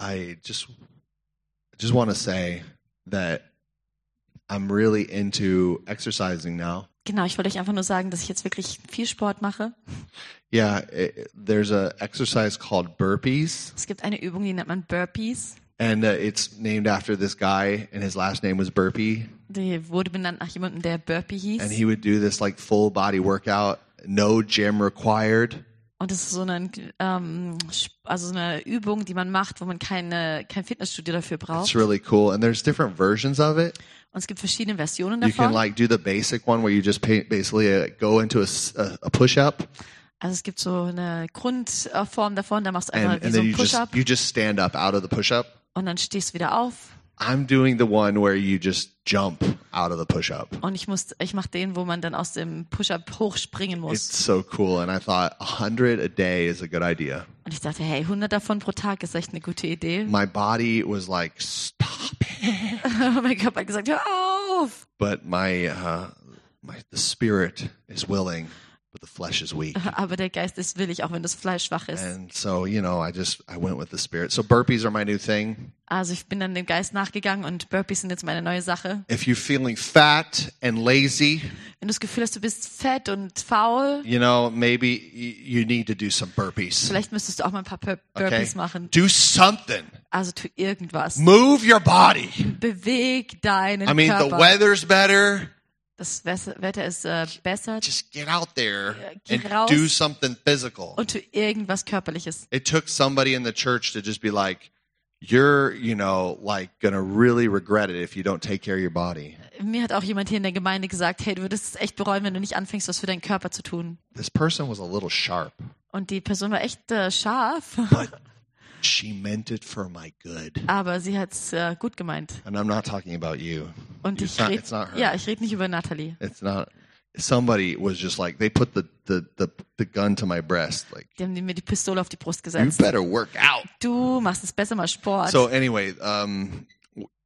I just just want to say that I'm really into exercising now. Genau, ich wollte euch einfach nur sagen, dass ich jetzt wirklich viel Sport mache. Yeah, it, there's a exercise called burpees, Es gibt eine Übung, die nennt man Burpees. and uh, it's named after this guy, and his last name was Burpee, Die wurde benannt nach jemandem, der Burpee and hieß. he would do this like full body workout, no gym required. Und das ist so eine, ähm, also so eine Übung, die man macht, wo man keine, kein Fitnessstudio dafür It's braucht. really cool, and there's different versions of it. Und es gibt verschiedene Versionen You can davon. like do the basic one where you just basically uh, go into a, a- push-up, Also es gibt so eine Grundform davon, da machst du einfach and, wie and so ein you just Push-Up you just stand up out of the push-up. und dann stehst du wieder auf. I'm doing the one where you just jump out of the push-up. Und ich muss, ich mache den, wo man dann aus dem Push-Up hochspringen muss. It's so cool, and I thought a hundred a day is a good idea. Und ich dachte, hey, 100 davon pro Tag ist echt eine gute Idee. My body was like, stop it, mein Körper hat gesagt, hör auf. but my uh, my the spirit is willing, but the flesh is weak. Aber der Geist ist willig, auch wenn das Fleisch schwach ist. And so, you know, I just I went with the spirit. So burpees are my new thing. Also ich bin dann dem Geist nachgegangen und Burpees sind jetzt meine neue Sache. If you're feeling fat and lazy, Wenn du das Gefühl hast, du bist fett und faul, you know, maybe you need to do some burpees. vielleicht müsstest du auch mal ein paar Bur Okay? Burpees machen. Do something. Also tu irgendwas. Move your body. Beweg deinen I mean, the Körper. weather's better. Das Wetter ist äh, besser Just get out there geh and raus. do something physical. und tu irgendwas Körperliches. It took somebody in the church to just be like, you're, you know, like gonna really regret it if you don't take care of your body. Mir hat auch jemand hier in der Gemeinde gesagt, hey, du würdest es echt bereuen, wenn du nicht anfängst, was für deinen Körper zu tun. This person was a little sharp, Und die Person war echt äh, scharf, but she meant it for my good. aber sie hat's äh, gut gemeint. And I'm not talking about you. Und It's ich not, rede it's not her. ja, ich rede nicht über Natalie. It's not. Somebody was just like they put the, the, the, the gun to my breast, like Die haben mir die Pistole auf die Brust you gesetzt. better work out. Du machst es besser mal Sport. So anyway, um,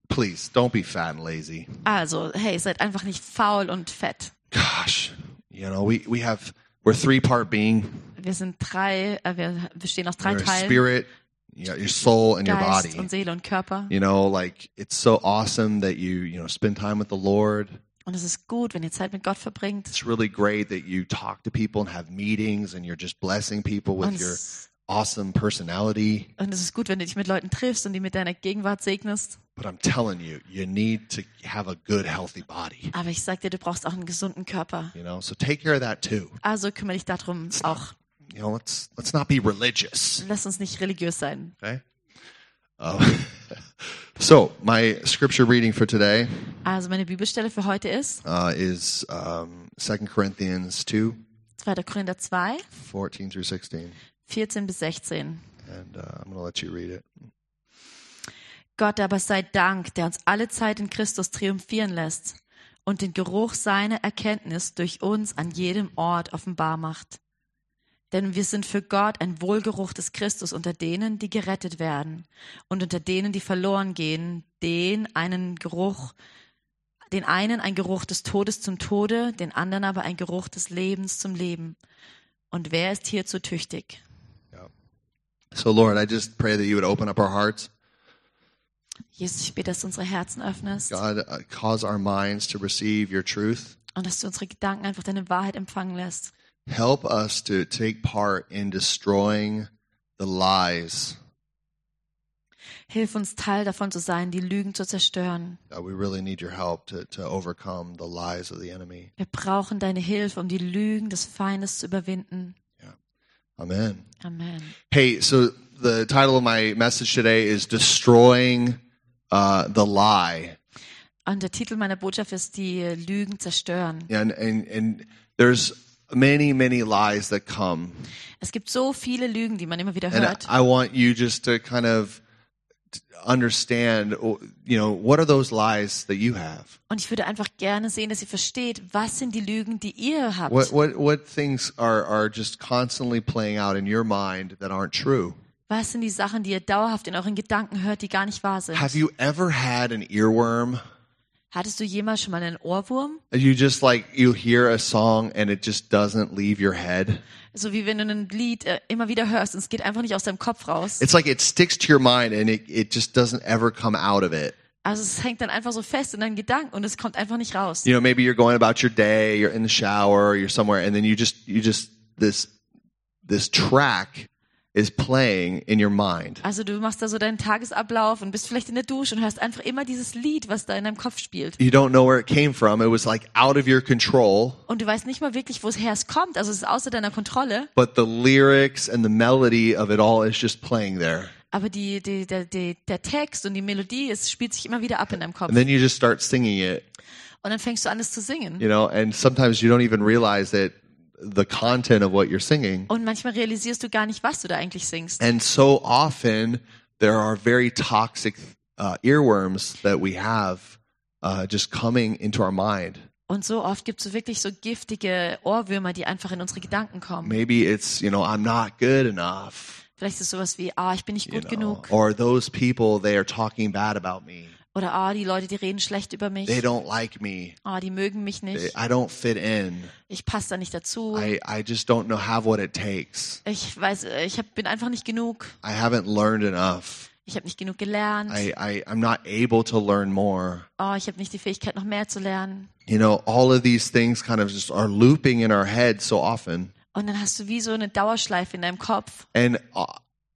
please don't be fat and lazy. Also, hey, seid einfach nicht faul und fett. Gosh, you know we we have we're three part being. Wir sind drei, äh, wir bestehen aus drei Your Teilen. spirit, you got your soul, and your Geist body. und Seele und Körper. You know, like it's so awesome that you you know spend time with the Lord. Und es ist gut, wenn ihr Zeit mit Gott verbringt. It's really great that you talk to people and have meetings, and you're just blessing people with Und your es, awesome personality. und es ist gut, wenn du dich mit Leuten triffst und die mit deiner Gegenwart segnest. But I'm telling you, you need to have a good, healthy body. Aber ich sag dir, du brauchst auch einen gesunden Körper. You know, so take care of that too. Also kümmere dich darum auch. You know, let's let's not be religious. Lass uns nicht religiös sein. Okay. Uh, so my scripture reading for today Also meine Bibelstelle für heute ist uh, is um, 2 Corinthians 2, 2. Korinther 2, 14 through 16. 14 bis 16. And uh, I'm going to let you read it. Gott aber sei Dank, der uns alle Zeit in Christus triumphieren lässt und den Geruch seiner Erkenntnis durch uns an jedem Ort offenbar macht. Denn wir sind für Gott ein Wohlgeruch des Christus unter denen, die gerettet werden und unter denen, die verloren gehen, den einen Geruch, den einen ein Geruch des Todes zum Tode, den anderen aber ein Geruch des Lebens zum Leben. Und wer ist hierzu tüchtig? So, Lord, I just pray that you would open up our hearts. Jesus, ich bete, dass du unsere Herzen öffnest God, uh, cause our minds to receive your truth. und dass du unsere Gedanken einfach deine Wahrheit empfangen lässt. Help us to take part in destroying the lies. Hilf uns, Teil davon zu sein, die Lügen zu zerstören. God, we really need your help to, to overcome the lies of the enemy. Wir brauchen deine Hilfe, um die Lügen des Feindes zu überwinden. Amen. Amen. Hey, so the title of my message today is Destroying uh, the Lie. Und der Titel meiner Botschaft ist die Lügen zerstören. And, and, and there's many, many lies that come. Es gibt so viele Lügen, die man immer wieder And hört. I want you just to kind of understand, you know, what are those lies that you have? Und ich würde einfach gerne sehen, dass ihr versteht, was sind die Lügen, die ihr habt. What, what, what things are, are just constantly playing out in your mind that aren't true? Was sind die Sachen, die ihr dauerhaft in euren Gedanken hört, die gar nicht wahr sind? Have you ever had an earworm? Hattest du jemals schon mal einen Ohrwurm? You just like you hear a song and it just doesn't leave your head. So wie wenn du ein Lied äh, immer wieder hörst und es geht einfach nicht aus deinem Kopf raus. It's like it sticks to your mind and it, it just doesn't ever come out of it. Also es hängt dann einfach so fest in deinen Gedanken und es kommt einfach nicht raus. You know, maybe you're going about your day, you're in the shower, you're somewhere, and then you just you just this this track is playing in your mind. Also du machst da so deinen Tagesablauf und bist vielleicht in der Dusche und hörst einfach immer dieses Lied, was da in deinem Kopf spielt. You don't know where it came from. It was like out of your control, Und du weißt nicht mal wirklich, woher es kommt. Also es ist außer deiner Kontrolle. but the lyrics and the melody of it all is just playing there. Aber die, die, der, die, der Text und die Melodie, es spielt sich immer wieder ab in deinem Kopf. And then you just start singing it, Und dann fängst du an, es zu singen. you know, and sometimes you don't even realize that the content of what you're singing. Und manchmal realisierst du gar nicht, was du da eigentlich singst. And so often there are very toxic uh, earworms that we have uh, just coming into our mind. Und so oft gibt es so wirklich so giftige Ohrwürmer, die einfach in unsere Gedanken kommen. Maybe it's, you know, I'm not good enough. Vielleicht ist es sowas wie, ah, ich bin nicht You gut know, genug. or those people, they are talking bad about me. Oder, ah, die Leute, die reden schlecht über mich. They don't like me. Ah, die mögen mich They- nicht. I don't fit in. Ich passe da nicht dazu. I, I just don't know have what it takes. Ich weiß, äh, ich hab, bin einfach nicht genug. I haven't learned enough. Ich habe nicht genug gelernt. I, I, I'm not able to learn more. Oh, ich habe nicht die Fähigkeit, noch mehr zu lernen. You know, all of these things kind of just are looping in our head so often. Und dann hast du wie so eine Dauerschleife in deinem Kopf. And uh,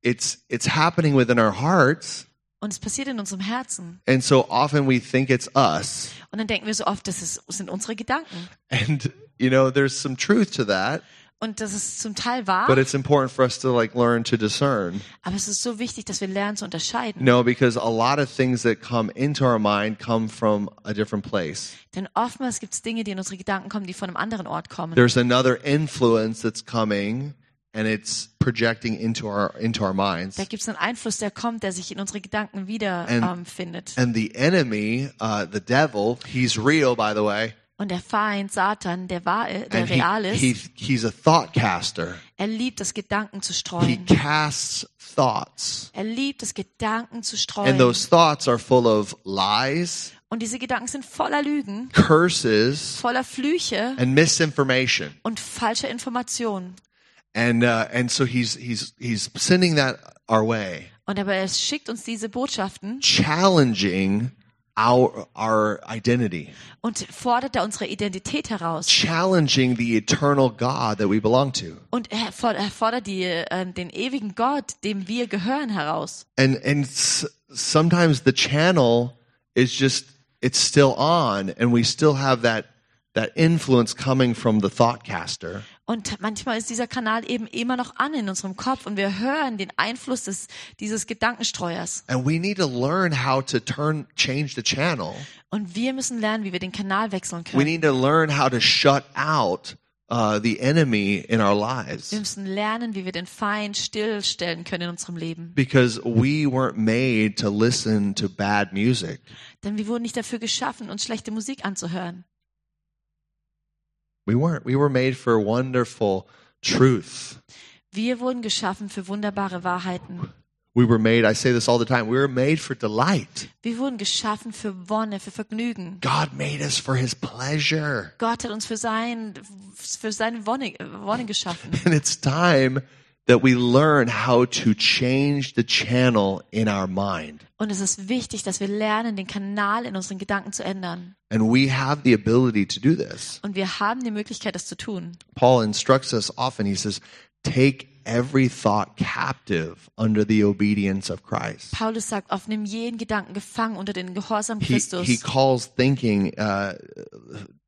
it's, it's happening within our hearts. Und es passiert in unserem Herzen. And so often we think it's us. Und dann denken wir so oft, das ist, sind unsere Gedanken. And, you know, there's some truth to that, Und das ist zum Teil wahr. but it's important for us to like learn to discern. Aber es ist so wichtig, dass wir lernen zu unterscheiden. No, because a lot of things that come into our mind come from a different place. Denn oftmals gibt es Dinge, die in unsere Gedanken kommen, die von einem anderen Ort kommen. There's another influence that's coming and it's projecting into our into our minds. Da gibt es einen Einfluss, der kommt, der sich in unsere Gedanken wieder And- ähm, findet. And the enemy, uh, the devil, he's real, by the way. Und der Feind, Satan, der wahr, äh, der And he, real ist, he, he's a thought caster. er liebt es, Gedanken zu He streuen. casts thoughts. Er liebt es, Gedanken zu And streuen. those thoughts are full of lies, Und diese Gedanken sind voller Lügen, curses, voller Flüche and misinformation. und falscher Informationen. And uh, and so he's he's he's sending that our way, Und aber er schickt uns diese Botschaften challenging our our identity, und fordert da unsere Identität heraus. challenging the eternal God that we belong to. Und er er fordert die, äh, den ewigen Gott, dem wir gehören, heraus. And and sometimes the channel is just it's still on, and we still have that that influence coming from the thoughtcaster. Und manchmal ist dieser Kanal eben immer noch an in unserem Kopf und wir hören den Einfluss des, dieses Gedankenstreuers. And we need to learn how to turn change the channel. Und wir müssen lernen, wie wir den Kanal wechseln We können. need to learn how to shut out uh, the enemy in our lives Wir müssen lernen, wie wir den Feind stillstellen können in unserem Leben. because we weren't made to listen to bad music. Denn wir wurden nicht dafür geschaffen, uns schlechte Musik anzuhören. We weren't. We were made for wonderful truth. Wir wurden geschaffen für wunderbare Wahrheiten. We were made, I say this all the time, we were made for delight. Wir wurden geschaffen für Wonne, für Vergnügen. God made us for his pleasure. Gott hat uns für, sein, für seine Wonne, Wonne geschaffen. And it's time that we learn how to change the channel in our mind. Und es ist wichtig, dass wir lernen, den Kanal in unseren Gedanken zu ändern. And we have the ability to do this. Und wir haben die Möglichkeit, das zu tun. Paul instructs us often. He says, take every thought captive under the obedience of Christ. Paulus sagt oft, nimm jeden Gedanken gefangen unter den Gehorsam He, Christus. he calls thinking, uh,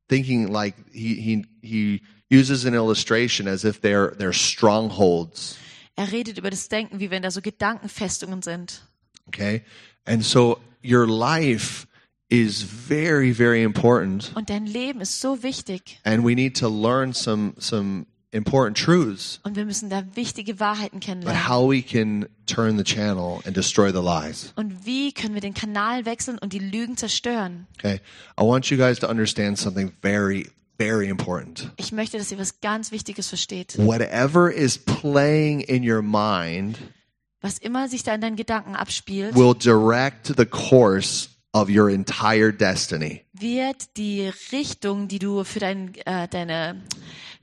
thinking like he, he, he uses an illustration as if they're, they're strongholds. er redet über das Denken, wie wenn da so Gedankenfestungen sind. Okay. And so your life is very, very important. Und dein Leben ist so wichtig. And we need to learn some, some important truths Und wir müssen da wichtige Wahrheiten kennenlernen. how we can turn the channel and destroy the lies. Und wie können wir den Kanal wechseln und die Lügen zerstören? Okay. I want you guys to understand something very, very important. Ich möchte, dass ihr was ganz Wichtiges versteht. Whatever is playing in your mind Was immer sich da in deinen Gedanken abspielt, will direct the course of your entire destiny. wird die Richtung, die du für dein, äh, deine,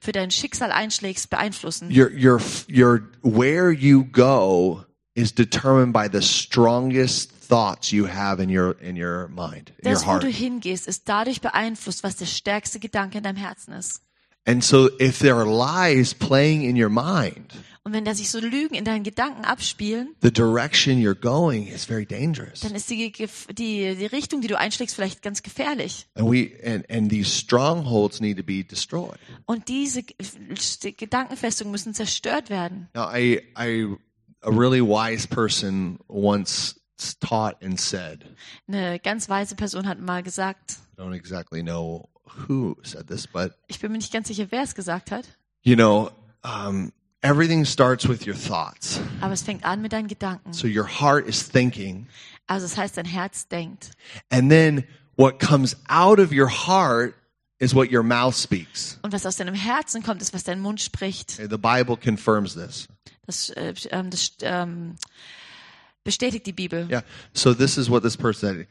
für dein Schicksal einschlägst, beeinflussen. Your your your where you go is determined by the strongest thoughts you have in your in your mind, in your Das, wo heart. du hingehst, ist dadurch beeinflusst, was der stärkste Gedanke in deinem Herzen ist. And so if there are lies playing in your mind, Und wenn da sich so Lügen in deinen Gedanken abspielen, the direction you're going is very dangerous. dann ist die, die, die Richtung, die du einschlägst, vielleicht ganz gefährlich. And we and, and these strongholds need to be destroyed. Und diese Ge- die Gedankenfestungen müssen zerstört werden. Now I I a really wise person once taught and said, Eine ganz weise Person hat mal gesagt, I don't exactly know who said this, but ich bin mir nicht ganz sicher, wer es gesagt hat, you know, um, everything starts with your thoughts. aber es fängt an mit deinen Gedanken. So your heart is thinking, Also das heißt, dein Herz denkt. and then what comes out of your heart is what your mouth speaks. Und was aus deinem Herzen kommt, ist, was dein Mund spricht. Okay, the Bible confirms this. Das, äh, ähm, das ähm, bestätigt die Bibel. Yeah. So this is what this person said.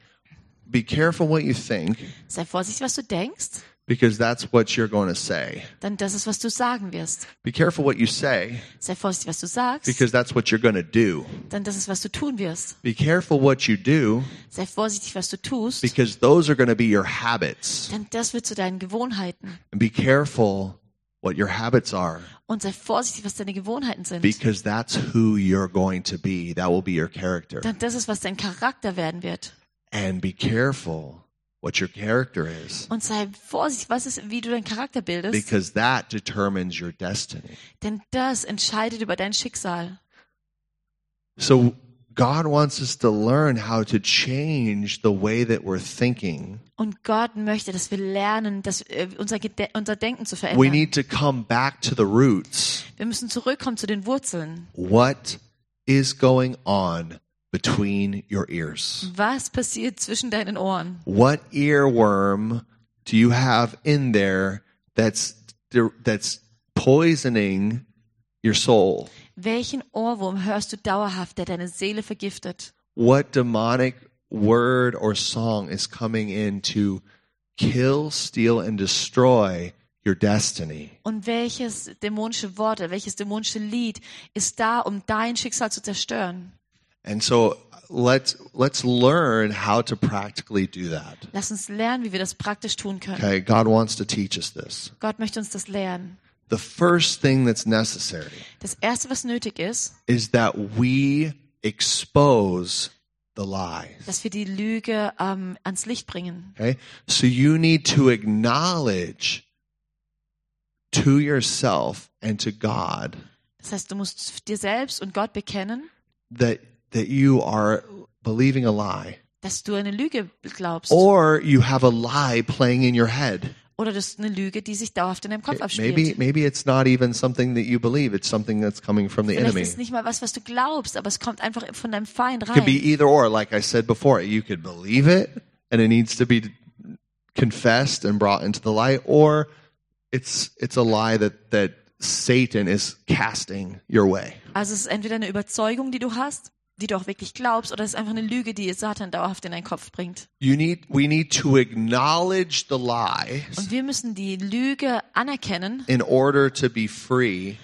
Be careful what you think, Sei vorsichtig, was du denkst, because that's what you're going to say. denn das ist, was du sagen wirst. Be careful what you say, Sei vorsichtig, was du sagst, because that's what you're going to do. denn das ist, was du tun wirst. Be careful what you do, Sei vorsichtig, was du tust, because those are going to be your habits. denn das wird zu deinen Gewohnheiten. And be careful what your habits are, Und sei vorsichtig, was deine Gewohnheiten sind, because that's who you're going to be. That will be your character. denn das ist, was dein Charakter werden wird. And be careful what your character is, Und sei vorsichtig, was ist, wie du deinen Charakter bildest, because that determines your destiny. denn das entscheidet über dein Schicksal. So God wants us to learn how to change the way that we're thinking. Und Gott möchte, dass wir lernen, dass, äh, unser, Gede unser Denken zu We verändern. need to come back to the roots. Wir müssen zurückkommen zu den Wurzeln. What is going on between your ears? Was passiert zwischen deinen Ohren? What earworm do you have in there that's that's poisoning your soul? Welchen Ohrwurm hörst du dauerhaft, der deine Seele vergiftet? What demonic word or song is coming in to kill, steal and destroy your destiny? Und welches dämonische Wort, oder welches dämonische Lied ist da, um dein Schicksal zu zerstören? And so let's let's learn how to practically do that. Lass uns lernen, wie wir das praktisch tun können. Okay, God wants to teach us this. Gott möchte uns das lernen. The first thing that's necessary Das Erste, was nötig ist, is that we expose the lies. dass wir die Lüge ähm, ans Licht bringen. Okay? So you need to acknowledge to yourself and to God Das heißt, du musst dir selbst und Gott bekennen, that that you are believing a lie dass du eine Lüge glaubst. or you have a lie playing in your head. Oder das ist eine Lüge, die sich dauerhaft in deinem Kopf abspielt. Maybe maybe it's not even something that you believe, it's something that's coming from the Vielleicht enemy. ist es nicht mal was, was du glaubst, aber es kommt einfach von deinem Feind It could be rein. either or like I said before. You could believe it and it needs to be confessed and brought into the light or it's it's a lie that that Satan is casting your way. Also es ist entweder eine Überzeugung, die du hast, die du auch wirklich glaubst, oder es ist einfach eine Lüge, die Satan dauerhaft in deinen Kopf bringt. You need we need to acknowledge the lies Und wir müssen die Lüge anerkennen, in order to be free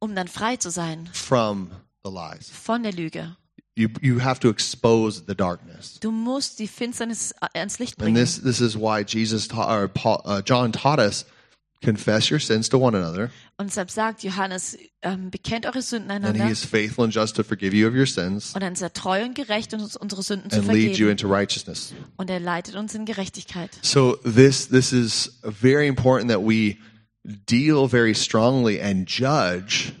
um dann frei zu sein from the lies. von der Lüge. You you have to expose the darkness. Du musst die Finsternis ans Licht And bringen. this this is why Jesus taught or Paul, uh, John taught us confess your sins to one another Und deshalb sagt Johannes, ähm, bekennt eure Sünden einander. and he is faithful and just to forgive you of your sins und dann ist er treu und gerecht, uns unsere Sünden zu and lead you into righteousness. Und er leitet uns in Gerechtigkeit. So this this is very important that we deal very strongly and judge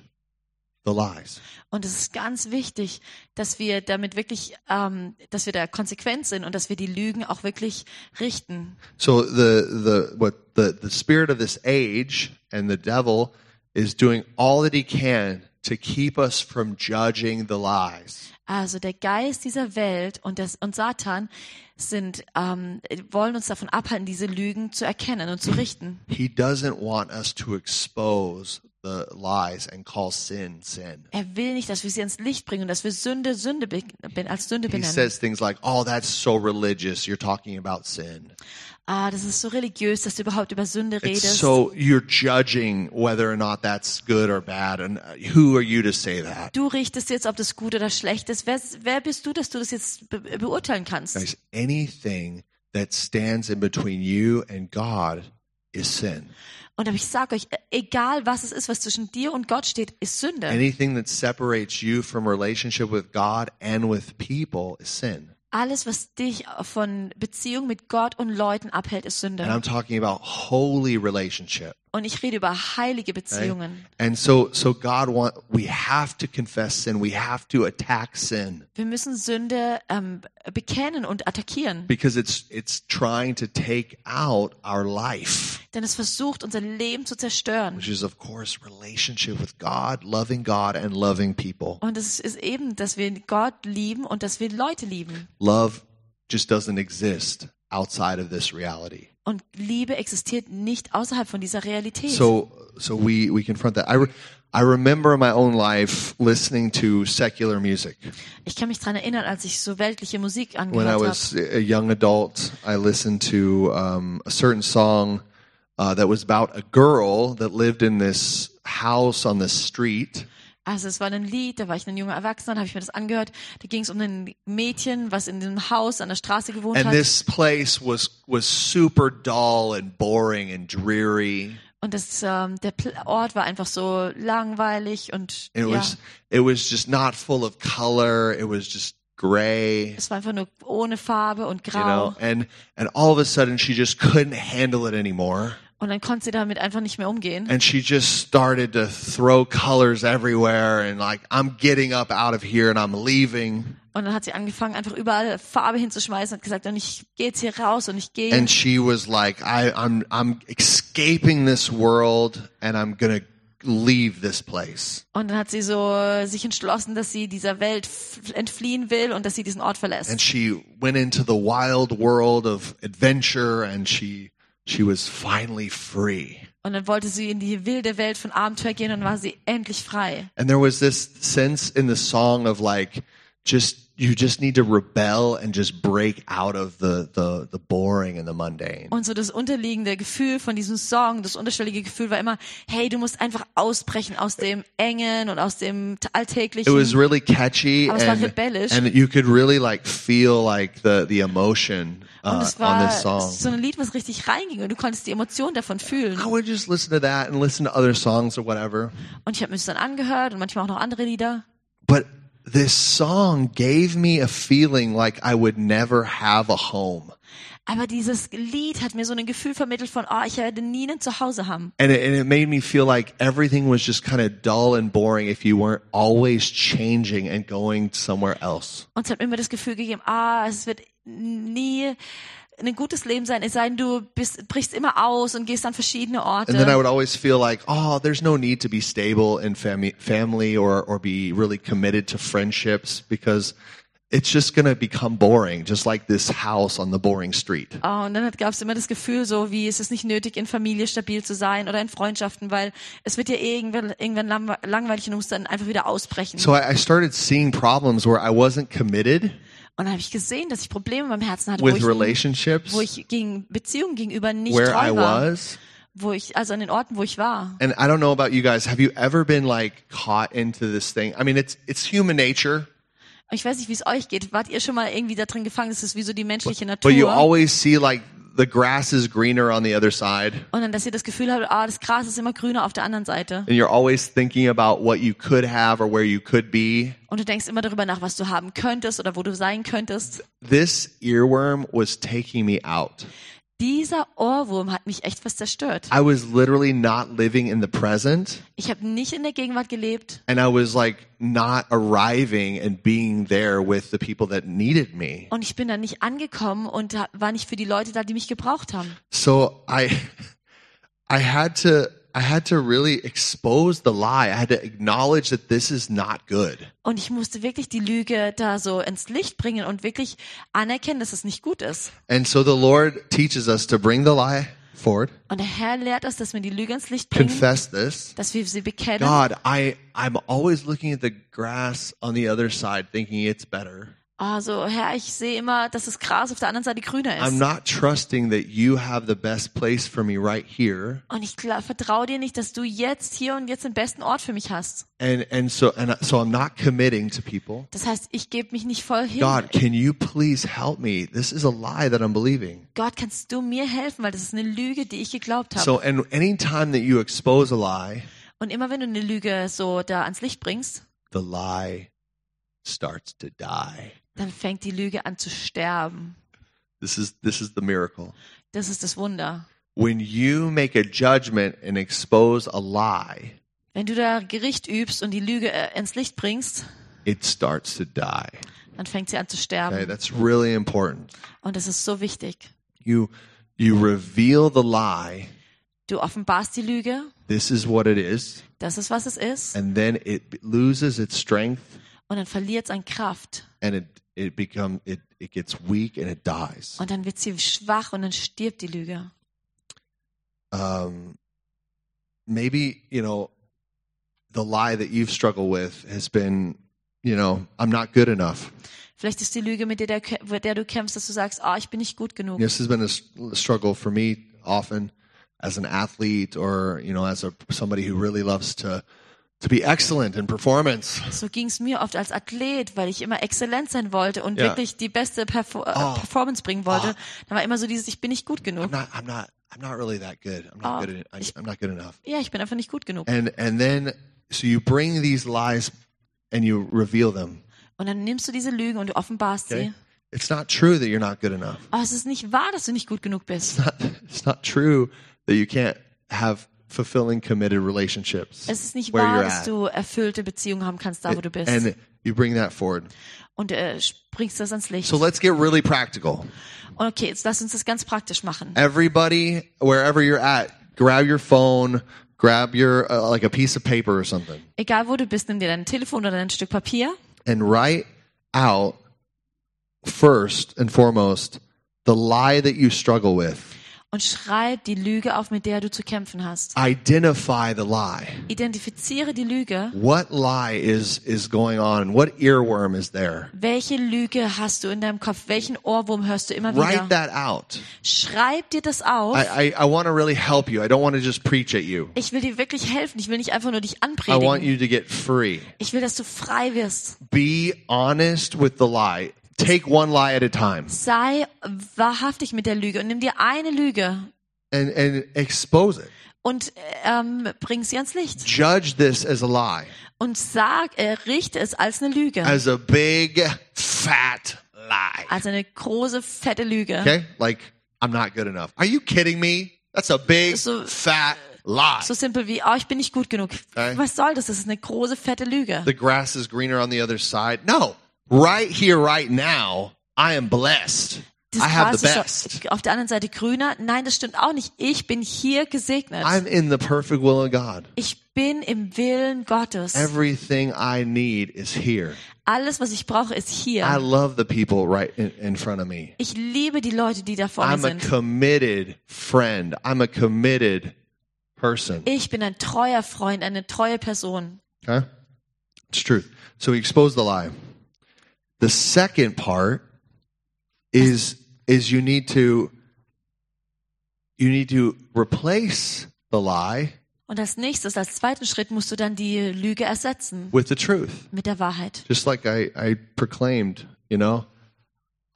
the lies. Und es ist ganz wichtig, dass wir damit wirklich, ähm, dass wir da konsequent sind und dass wir die Lügen auch wirklich richten. So the the what the the spirit of this age and the devil is doing all that he can to keep us from judging the lies. Also der Geist dieser Welt und, das, und Satan sind, ähm, wollen uns davon abhalten, diese Lügen zu erkennen und zu richten. He doesn't want us to expose the lies and call sin sin. Er will nicht, dass wir sie ins Licht bringen und dass wir Sünde Sünde als Sünde He benennen. says things like, "Oh, that's so religious. You're talking about sin." ah, das ist so religiös, dass du überhaupt über Sünde It's redest. so you're judging whether or not that's good or bad, and uh, who are you to say that? du richtest jetzt, ob das gut oder schlecht ist. Wer, wer bist du, dass du das jetzt be beurteilen kannst? Guys, anything that stands in between you and God is sin. Und aber ich sage euch, egal was es ist, was zwischen dir und Gott steht, ist Sünde. Anything that separates you from relationship with God and with people is sin. Alles, was dich von Beziehung mit Gott und Leuten abhält, ist And Sünde. I'm talking about holy relationship. Und ich rede über heilige? Beziehungen. And so so God want we have to confess sin. We have to attack sin Wir müssen Sünde ähm, bekennen und attackieren, because it's it's trying to take out our life, denn es versucht, unser Leben zu zerstören. which is of course relationship with God, loving God and loving people. Und es ist eben, dass wir Gott lieben und dass wir Leute lieben. Love just doesn't exist outside of this reality. Und Liebe existiert nicht außerhalb von dieser Realität. So so we we confront that. I re- I remember in my own life listening to secular music. ich kann mich daran erinnern, als ich so weltliche Musik When I angehört was a young adult, I listened to um, a certain song uh, that was about a girl that lived in this house on the street. Also es war ein Lied, da war ich ein junger Erwachsener, habe ich mir das angehört. Da ging es um ein Mädchen, was in einem Haus an der Straße gewohnt And hat. this place was was super dull and boring and dreary. Und das, ähm, der Ort war einfach so langweilig und It ja, was it was just not full of color. It was just gray. es war einfach nur ohne Farbe und You grau. know, and and all of a sudden she just couldn't handle it anymore. Und dann konnte sie damit einfach nicht mehr umgehen. and she just started to throw colors everywhere and like i'm getting up out of here and i'm leaving Und dann hat sie angefangen, einfach überall Farbe hinzuschmeißen und gesagt, und ich gehe jetzt hier raus und ich gehe. and she was like I, i'm i'm escaping this world and i'm gonna leave this place Und dann hat sie so äh, sich entschlossen, dass sie dieser Welt entfliehen will und dass sie diesen Ort verlässt. and she went into the wild world of adventure and she she was finally free Und dann wollte sie in die wilde Welt von Abenteuer gehen und war sie endlich frei. and there was this sense in the song of like just you just need to rebel and just break out of the the the boring and the mundane Und so das unterliegende Gefühl von diesem Song, das unterschwellige Gefühl war immer, hey, du musst einfach ausbrechen aus dem Engen und aus dem it Alltäglichen. was really catchy Aber es war and, rebellisch. and you could really like feel like the the emotion und uh, es on war this song so ein Lied, was richtig reinging und du konntest die Emotion davon fühlen. i would just listen to that and listen to other songs or whatever Und ich habe mir das dann angehört und manchmal auch noch andere Lieder. but this song gave me a feeling like i would never have a home Aber dieses Lied hat mir so ein Gefühl vermittelt von, oh, ich werde nie ein Zuhause haben. and it, and it made me feel like everything was just kind of dull and boring if you weren't always changing and going somewhere else Und es hat mir immer das Gefühl gegeben, ah, es wird nie ein gutes Leben sein, es sei denn, du bist, brichst immer aus und gehst an verschiedene Orte. And then I would always feel like, oh, there's no need to be stable in fami- family or, or be really committed to friendships because it's just going to become boring, just like this house on the boring street. Ah, und dann gab es immer das Gefühl, so wie es ist nicht nötig, in Familie stabil zu sein oder in Freundschaften, weil es wird ja irgendwann, irgendwann lang- langweilig und musst dann einfach wieder ausbrechen. So I started seeing problems where I wasn't committed und dann habe ich gesehen, dass ich Probleme meinem Herzen hatte, wo with ich, relationships, wo ich gegen Beziehungen gegenüber nicht where I treu war. was. Wo ich, also an den Orten, wo ich war. And I don't know about you guys. Have you ever been like caught into this thing? I mean, it's, it's human nature, Ich weiß nicht, wie es euch geht. Wart ihr schon mal irgendwie da drin gefangen? Das ist wie so die menschliche but you Natur. always see like the grass is greener on the other side. Und dann, dass ihr das Gefühl habt, ah, das Gras ist immer grüner auf der anderen Seite. And you're always thinking about what you could have or where you could be. Und du denkst immer darüber nach, was du haben könntest oder wo du sein könntest. This earworm was taking me out. Dieser Ohrwurm hat mich echt fast zerstört. I was literally not living in the present Ich habe nicht in der Gegenwart gelebt and I was like not arriving and being there with the people that needed me. und ich bin da nicht angekommen und war nicht für die Leute da, die mich gebraucht haben. So I I had to I had to really expose the lie. I had to acknowledge that this is not good. Und ich musste wirklich die Lüge da so ins Licht bringen und wirklich anerkennen, dass es nicht gut ist. And so the Lord teaches us to bring the lie forward. Und der Herr lehrt uns, dass wir die Lüge ins Licht bringen, Confess this. dass wir sie bekennen. God, I, I'm always looking at the grass on the other side thinking it's better. Also, Herr, ich sehe immer, dass das Gras auf der anderen Seite grüner I'm ist. not trusting that you have the best place for me right here. Und ich vertraue dir nicht, dass du jetzt hier und jetzt den besten Ort für mich hast. And, and so, and so I'm not committing to people. Das heißt, ich gebe mich nicht voll hin. God, can you please help me? This is a lie that I'm believing. Gott, kannst du mir helfen, weil das ist eine Lüge, die ich geglaubt habe. So, and anytime that you expose a lie, Und immer wenn du eine Lüge so da ans Licht bringst, the lie starts to die. Dann fängt die Lüge an zu sterben. This is, this is the miracle. Das ist das Wunder. When you make a judgment and expose a lie, Wenn du da Gericht übst und die Lüge äh, ins Licht bringst, it starts to die. dann fängt sie an zu Okay, sterben. that's really important. Und das ist so wichtig. You, you reveal the lie. Du offenbarst die Lüge, This is what it is. das ist, was es ist, And then it loses its strength und dann verliert es an Kraft. and it, it become, it, it gets weak and it dies. Und dann wird sie schwach und dann stirbt die Lüge. um, maybe you know the lie that you've struggled with has been you know i'm not good enough Vielleicht ist die Lüge, mit der, der, der du kämpfst, dass du sagst, ah, ich bin nicht gut genug. this has been a struggle for me often as an athlete or you know as a somebody who really loves to to be excellent in performance So ging es mir oft als Athlet, weil ich immer exzellent sein wollte und Ja. wirklich die beste Perfo äh, Oh. Performance bringen wollte. Oh. Da war immer so dieses, ich bin nicht gut i'm genug. not i'm not i'm not really that good i'm not Oh, good I, i'm not good enough Ja, ich bin einfach nicht gut genug. and and then so you bring these lies and you reveal them Und dann nimmst du diese Lügen und du offenbarst okay sie. it's not true that you're not good enough Aber es ist nicht wahr, dass du nicht gut genug bist. it's not, it's not true that you can't have fulfilling committed relationships Es ist nicht wahr, dass du erfüllte Beziehungen haben kannst, da wo du bist. and you bring that forward Und äh, bringst das ans Licht. so let's get really practical Und okay, jetzt lass uns das ganz praktisch machen. everybody wherever you're at grab your phone grab your uh, like a piece of paper or something Egal wo du bist, nimm dir dein Telefon oder ein Stück Papier and write out first and foremost the lie that you struggle with und schreib die Lüge auf, mit der du zu kämpfen hast. identify the lie Identifiziere die Lüge. what lie is is going on what earworm is there Welche Lüge hast du in deinem Kopf? Welchen Ohrwurm hörst du immer write wieder? that out Schreib dir das auf. I, I, I want to really help you. I don't want to just preach at you. Ich will dir wirklich helfen. Ich will nicht einfach nur dich I want anpredigen. you to get free. Ich will, dass du frei wirst. Be honest with the lie. Take one lie at a time Sei wahrhaftig mit der Lüge und nimm dir eine Lüge and, and expose it. und ähm, bring sie ans Licht. Judge this as a lie, Und sag, äh, richte es als eine Lüge. as a big, fat lie. Als eine große, fette Lüge. Okay? Like, I'm not good enough. Are you kidding me? That's a big, So- fat lie. So simpel wie, oh, ich bin nicht gut genug. Okay. Was soll das? Das ist eine große, fette Lüge. The grass is greener on the other side. No. Right here, right now, I am blessed. Das I have the best. auf der anderen Seite grüner. Nein, das stimmt auch nicht. Ich bin hier gesegnet. I'm in the perfect will of God. Ich bin im Willen Gottes. Everything I need is here. Alles, was ich brauche, ist I hier. love the people right in, in front of me. Ich liebe die Leute, die da vor mir I'm a sind. committed friend. I'm a committed person. Ich bin ein treuer Freund, eine treue Person. Okay? It's truth. So we expose the lie. The second part is is you need to you need to replace the lie Und als nächstes, als zweiten Schritt, musst du dann die Lüge ersetzen with the truth. mit der Wahrheit. Just like I, I proclaimed, you know,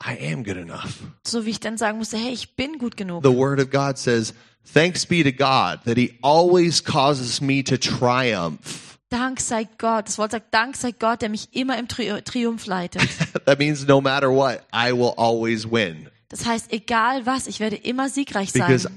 I am good enough. So wie ich dann sagen musste, hey, ich bin gut genug. The word of God says, Thanks be to God that he always causes me to triumph. Dank sei Gott. Das Wort sagt, Dank sei Gott, der mich immer im Tri Triumph leitet. that means no matter what, I will always win. Das heißt, egal was, ich werde immer siegreich sein. Because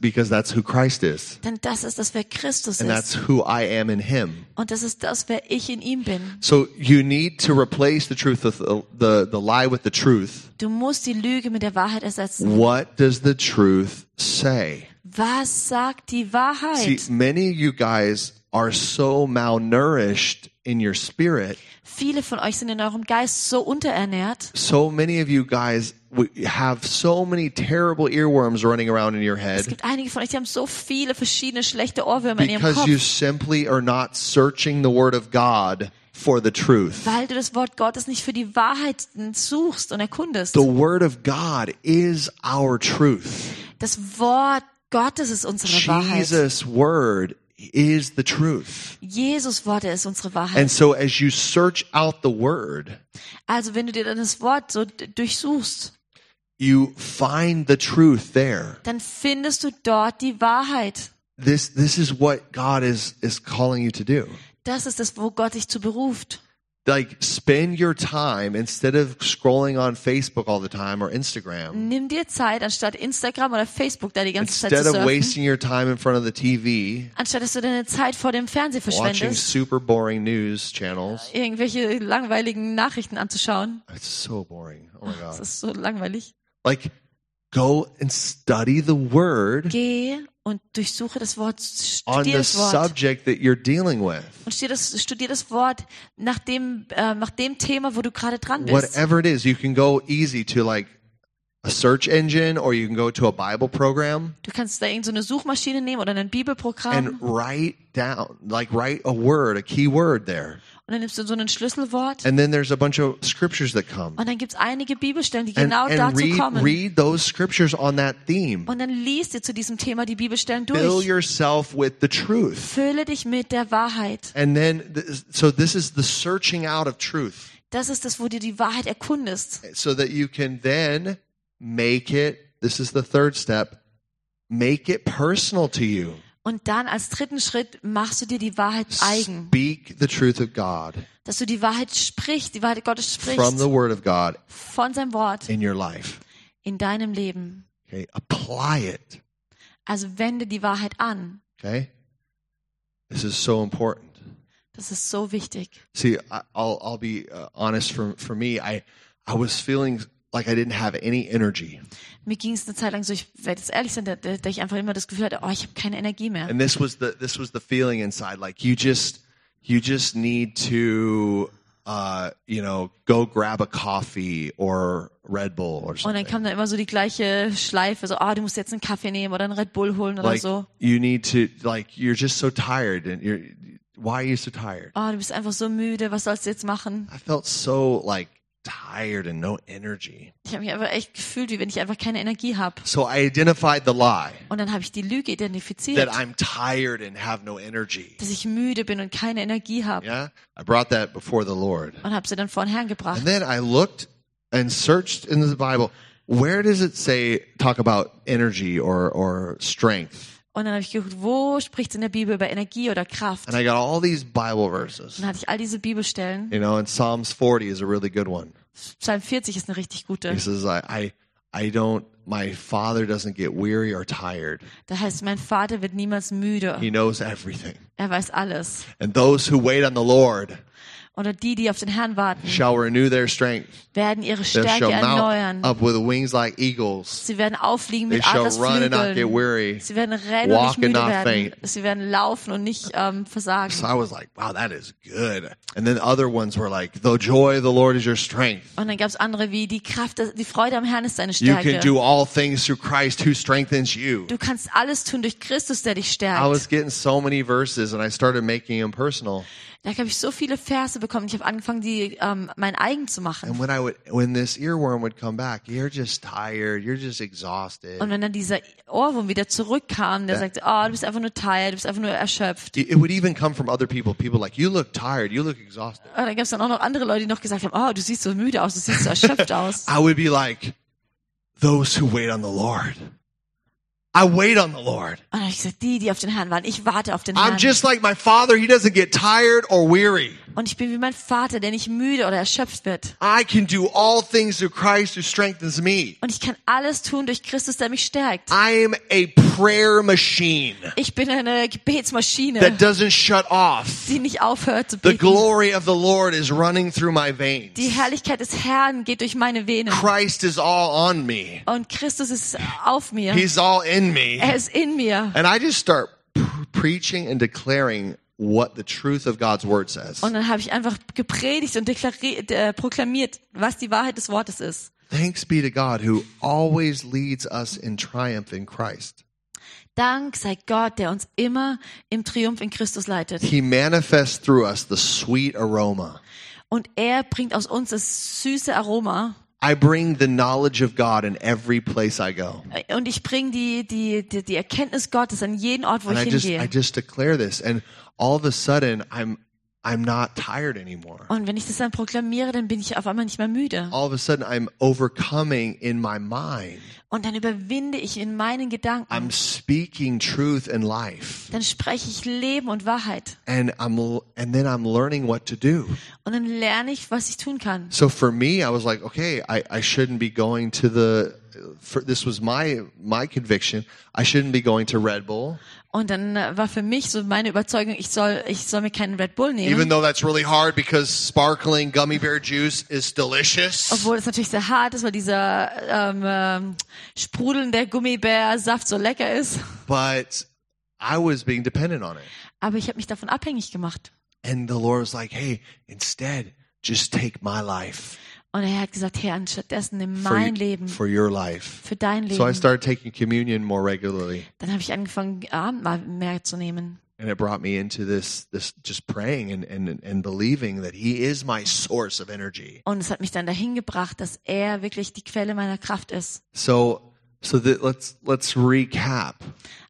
because- that's who Christ is. Denn das ist das, wer Christus And ist. that's who I am in him. Und das ist das, wer ich in ihm bin. So you need to replace the truth with the, the, the lie with the truth. Du musst die Lüge mit der Wahrheit ersetzen. What does the truth say? Was sagt die See, Wahrheit? many of you guys are so malnourished in your spirit. Viele von euch sind in eurem Geist so unterernährt. So many of you guys have so many terrible earworms running around in your Es head gibt einige von euch, die haben so viele verschiedene schlechte Ohrwürmer in ihrem because you Kopf, simply are not searching the word of God for the truth. weil du das Wort Gottes nicht für die Wahrheit suchst und erkundest. The word of God is our truth. Das Wort Gottes ist unsere Wahrheit. Jesus' word is the truth. Jesus Worte ist unsere Wahrheit. And so as you search out the word, Also wenn du dir dann das Wort so durchsuchst, you find the truth there. dann findest du dort die Wahrheit. This this is what God is is calling you to do. Das ist das, wo Gott dich zu beruft. Like spend your time instead of scrolling on Facebook all the time or Instagram. Nimm dir Zeit, anstatt Instagram oder Facebook da die ganze Zeit Instead zu of surfen, wasting your time in front of the TV, anstatt dass du deine Zeit vor dem Fernseher watching verschwendest, super boring news channels. irgendwelche langweiligen Nachrichten anzuschauen. It's so boring. Oh my Das god. ist so langweilig. Like go and study the word Geh und durchsuche das Wort, on studier the das Wort. Und studier das, studier das Wort nach dem, äh, nach dem Thema, wo du gerade dran bist. Whatever it is, you can go easy to like a search engine or you can go to a Bible program Du kannst da irgendeine so Suchmaschine nehmen oder ein Bibelprogramm and write down, like write a word, a key word there. Und dann nimmst du so ein Schlüsselwort And then there's a bunch of scriptures that come. und dann gibt's einige Bibelstellen, die And, genau and dazu read, kommen. read those scriptures on that theme. Und dann liest dir zu diesem Thema die Bibelstellen Fill durch. yourself with the truth. Fülle dich mit der Wahrheit. And then, th- so this is the searching out of truth Das ist das, wo du die Wahrheit erkundest. so that you can then make it, this is the third step, make it personal to you. Und dann als dritten Schritt machst du dir die Wahrheit eigen. Speak the truth of God Dass du die Wahrheit sprichst, die Wahrheit Gottes from sprichst the word of God von seinem Wort in your life. in deinem Leben. Okay. Apply it. Also wende die Wahrheit an. Okay. This is so important. Das ist so wichtig. See, I'll, I'll be uh, honest for, for me. I, I was feeling like I didn't have any energy. Mir ging es eine Zeit lang so, ich werde jetzt ehrlich sein, da, da, da ich einfach immer das Gefühl hatte, oh, ich habe keine Energie mehr. And this was the, this was the feeling inside. Like you just, you just need to, uh, you know, go grab a coffee or Red Bull or Und dann something. kam dann immer so die gleiche Schleife, so, ah, du musst jetzt einen Kaffee nehmen oder einen Red Bull holen oder Like so. you need to, like you're just so tired and you're, why are you so tired? Oh, du bist einfach so müde, was sollst du jetzt machen? I felt so like tired and no energy. Ich habe mich einfach echt gefühlt, wie wenn ich einfach keine Energie habe. So I identified the lie Und dann habe ich die Lüge that I'm tired and have no energy. dass ich müde bin und keine Energie habe. Yeah. I brought that before the Lord. Und habe sie dann vor den Herrn gebracht. And then I looked and searched in the Bible. Where does it say talk about energy or, or strength? Und dann habe ich geguckt, wo spricht es in der Bibel über Energie oder Kraft? And I got all these Bible verses. Dann hatte ich all diese Bibelstellen. You know, and Psalms 40 is a really good one. Psalm 40 ist eine richtig gute. He says, I, I, I don't, my father doesn't get weary or tired. Da heißt, mein Vater wird niemals müde. He knows everything. Er weiß alles. And those who wait on the Lord Oder die, die auf den Herrn warten, shall renew their strength. werden ihre They Stärke shall erneuern. up with wings like eagles. Sie werden aufliegen mit shall Adlers run and not get Flügeln. weary. Sie werden rennen und walk nicht and müde werden. faint. Sie werden laufen und nicht ähm, versagen. So I was like, wow, that is good. And then other ones were like, the joy of the Lord is your strength. Und dann gab es andere wie die Kraft, die Freude am Herrn ist deine You can Stärke. do all things through Christ who strengthens you. Du kannst alles tun durch Christus, der dich I stärkt. was getting so many verses and I started making them personal. Da habe ich so viele Verse bekommen. Ich habe angefangen, die ähm, mein eigen zu machen. And when I would, when this earworm would come back, you're just tired. You're just exhausted. Und wenn dann dieser Ohrwurm wieder zurückkam, der sagte, oh, du bist einfach nur tired, du bist einfach nur erschöpft. It it would even come from other people. People like, you look tired. You look exhausted. Und dann gab es dann auch noch andere Leute, die noch gesagt haben, oh, du siehst so müde aus, du siehst so erschöpft aus. I would be like, those who wait on the Lord. I wait on the Lord. Und ich gesagt, die, die auf den Herrn waren, ich warte auf den I'm just like my father. He doesn't get tired or weary. Und ich bin wie mein Vater, der nicht müde oder erschöpft wird. I can do all things through Christ who strengthens me. Und ich kann alles tun durch Christus, der mich stärkt. I am a prayer machine Ich bin eine Gebetsmaschine, that doesn't shut off. die nicht aufhört zu The beten. glory of the Lord is running through my veins. Die Herrlichkeit des Herrn geht durch meine Venen. Christ is all on me. Und Christus ist auf mir. He's all in me. Er ist in mir. And I just start preaching and declaring what the truth of God's word says. Und dann habe ich einfach gepredigt und äh, proklamiert, was die Wahrheit des Wortes ist. Thanks be to God who always leads us in triumph in Christ. Dank sei Gott, der uns immer im Triumph in Christus leitet. He manifests through us the sweet aroma. Und er bringt aus uns das süße Aroma. I bring the knowledge of God in every place I go. Und ich bringe die, die, die, die Erkenntnis Gottes an jeden Ort, wo And ich I just I hingehe. just declare this and all of a sudden I'm I'm not tired anymore. Und wenn ich das dann proklamiere, dann bin ich auf einmal nicht mehr müde. All of a sudden I'm overcoming in my mind. Und dann überwinde ich in meinen Gedanken. I'm speaking truth and life. Dann spreche ich Leben und Wahrheit. And I'm and then I'm learning what to do. Und dann lerne ich, was ich tun kann. So for me, I was like, okay, I, I shouldn't be going to the. For, this was my my conviction. I shouldn't be going to Red Bull, Und dann äh, war für mich so meine Überzeugung, ich soll, ich soll mir keinen Red Bull nehmen. even though that's really hard because sparkling gummy bear juice is delicious. Obwohl es natürlich sehr hart ist, weil dieser ähm, ähm, sprudelnde Gummibärsaft so lecker ist. But I was being dependent on it, Aber ich habe mich davon abhängig gemacht. and the Lord was like, "Hey, instead, just take my life Und er hat gesagt, Herr, anstattdessen nimm mein Leben for your life." für dein So I Leben. started taking communion more regularly, Dann habe ich angefangen, Abendmahl mehr zu nehmen. and it brought me into this this just praying and and and believing that He is my source of energy. Und es hat mich dann dahin gebracht, dass er wirklich die Quelle meiner Kraft ist. So so that let's let's recap.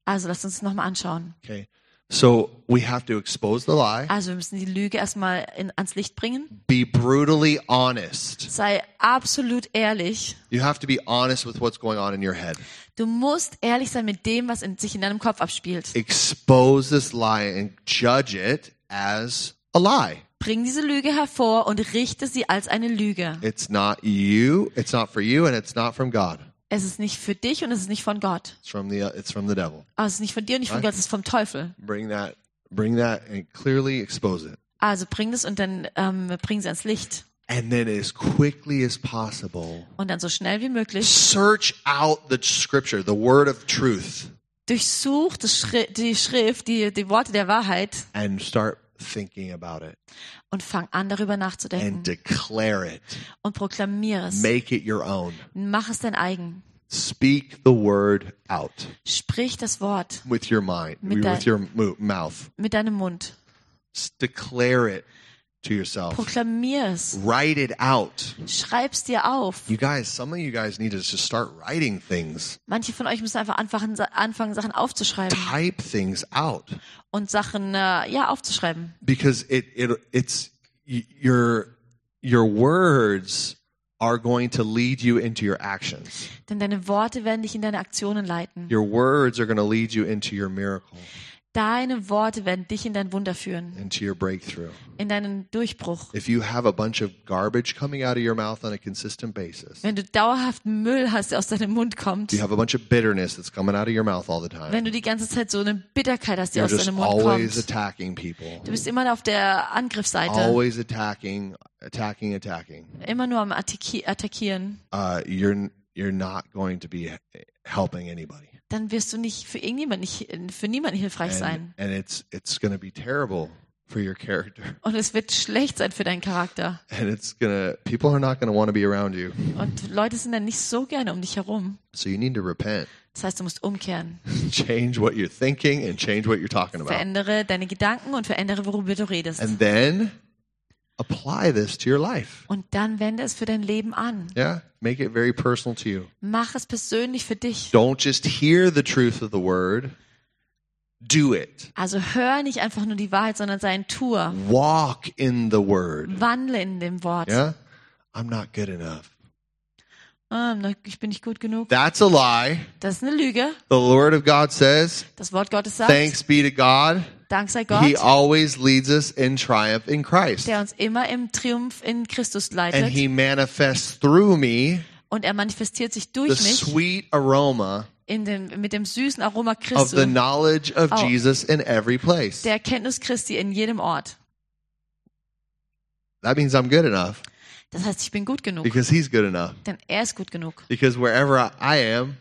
Also lasst uns nochmal anschauen. Okay. So we have to expose the lie, Also wir müssen die Lüge erstmal in, ans Licht bringen. be brutally honest. Sei absolut ehrlich. You have to be honest with what's going on in your head. Du musst ehrlich sein mit dem, was in, sich in deinem Kopf abspielt. Expose this lie and judge it as a lie. Bring diese Lüge hervor und richte sie als eine Lüge. It's not you, it's not for you and it's not from God. Es ist nicht für dich und es ist nicht von Gott. It's from the it's from the devil. Also es ist nicht von dir und nicht von Right. Gott, es ist vom Teufel. Bring that bring that and clearly expose it. Also bring das und dann ähm, bring sie ans Licht. And then as quickly as possible Und dann so schnell wie möglich search out the scripture, the word of truth durchsuch Schri die Schrift, die, die Worte der Wahrheit and start thinking about it und fang an, darüber nachzudenken. and declare it. Und proklamiere es. Make it your own. Mach es dein eigen. Speak the word out Sprich das Wort with your mind, Mit with your mo- mouth. mit deinem Mund. S- Declare it to yourself. Proklamier es. Write it out. Schreib's dir auf. You guys, some of you guys need to just start writing things. Manche von euch müssen einfach anfangen, anfangen Sachen aufzuschreiben Type things out und Sachen äh, ja aufzuschreiben. because it it it's your your words are going to lead you into your actions. Denn deine Worte werden dich in deine Aktionen leiten. Your words are going to lead you into your miracle, Deine Worte werden dich in dein Wunder führen, into your breakthrough. in deinen Durchbruch. If you have a bunch of garbage coming out of your mouth on a consistent basis, Wenn du dauerhaft Müll hast, der aus deinem Mund kommt, you have a bunch of bitterness that's coming out of your mouth all the time. wenn du die ganze Zeit so eine Bitterkeit hast, die You're aus deinem Mund always kommt, attacking people. du bist immer auf der Angriffsseite, Always attacking, attacking, attacking. immer nur am Attacki attackieren, Uh, you're you're not going to be helping anybody, dann wirst du nicht für irgendjemand nicht, für niemanden hilfreich and, sein. and it's it's to be terrible for your character, Und es wird schlecht sein für deinen Charakter. and it's gonna people are not to want to be around you. Und Leute sind dann nicht so gerne um dich herum. So you need to repent, Das heißt, du musst umkehren. change what you're thinking, and change what you're talking about, Verändere deine Gedanken und verändere, worüber du redest. and then apply this to your life. Und dann wende es für dein Leben an. Yeah, make it very personal to you. Mach es persönlich für dich. Don't just hear the truth of the word, do it. Also hör nicht einfach nur die Wahrheit, sondern sei ein Tour. Walk in the word. Wandle in dem Wort. Yeah? I'm not good enough. Ah, ich bin nicht gut genug. That's a lie. Das ist eine Lüge. The Word of God says, Das Wort Gottes sagt, thanks be to God, Dank sei He Gott, always leads us in triumph in Christ. der uns immer im Triumph in Christus And leitet. He manifests through me Und er manifestiert sich the durch mich sweet aroma in dem, mit dem süßen Aroma of the knowledge of Oh. Jesus in every place. der Erkenntnis Christi in jedem Ort. That means I'm good enough Das heißt, ich bin gut genug. because He's good enough. Denn er ist gut genug. Because wherever I am,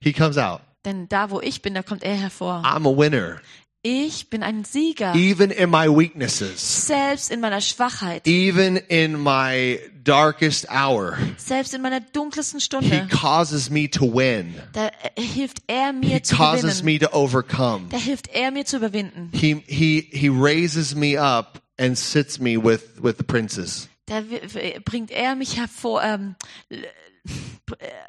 He comes out. Denn da, wo ich bin, da kommt er hervor. I'm a winner. Ich bin ein Sieger. even in my weaknesses, Selbst in meiner Schwachheit. even in my darkest hour. Selbst in meiner dunkelsten He Stunde. causes me to win. Da hilft er He mir zu causes gewinnen. me to overcome. Da hilft er mir zu überwinden. He he he raises me up and sits me with with the princes. Da bringt er mich hervor, ähm,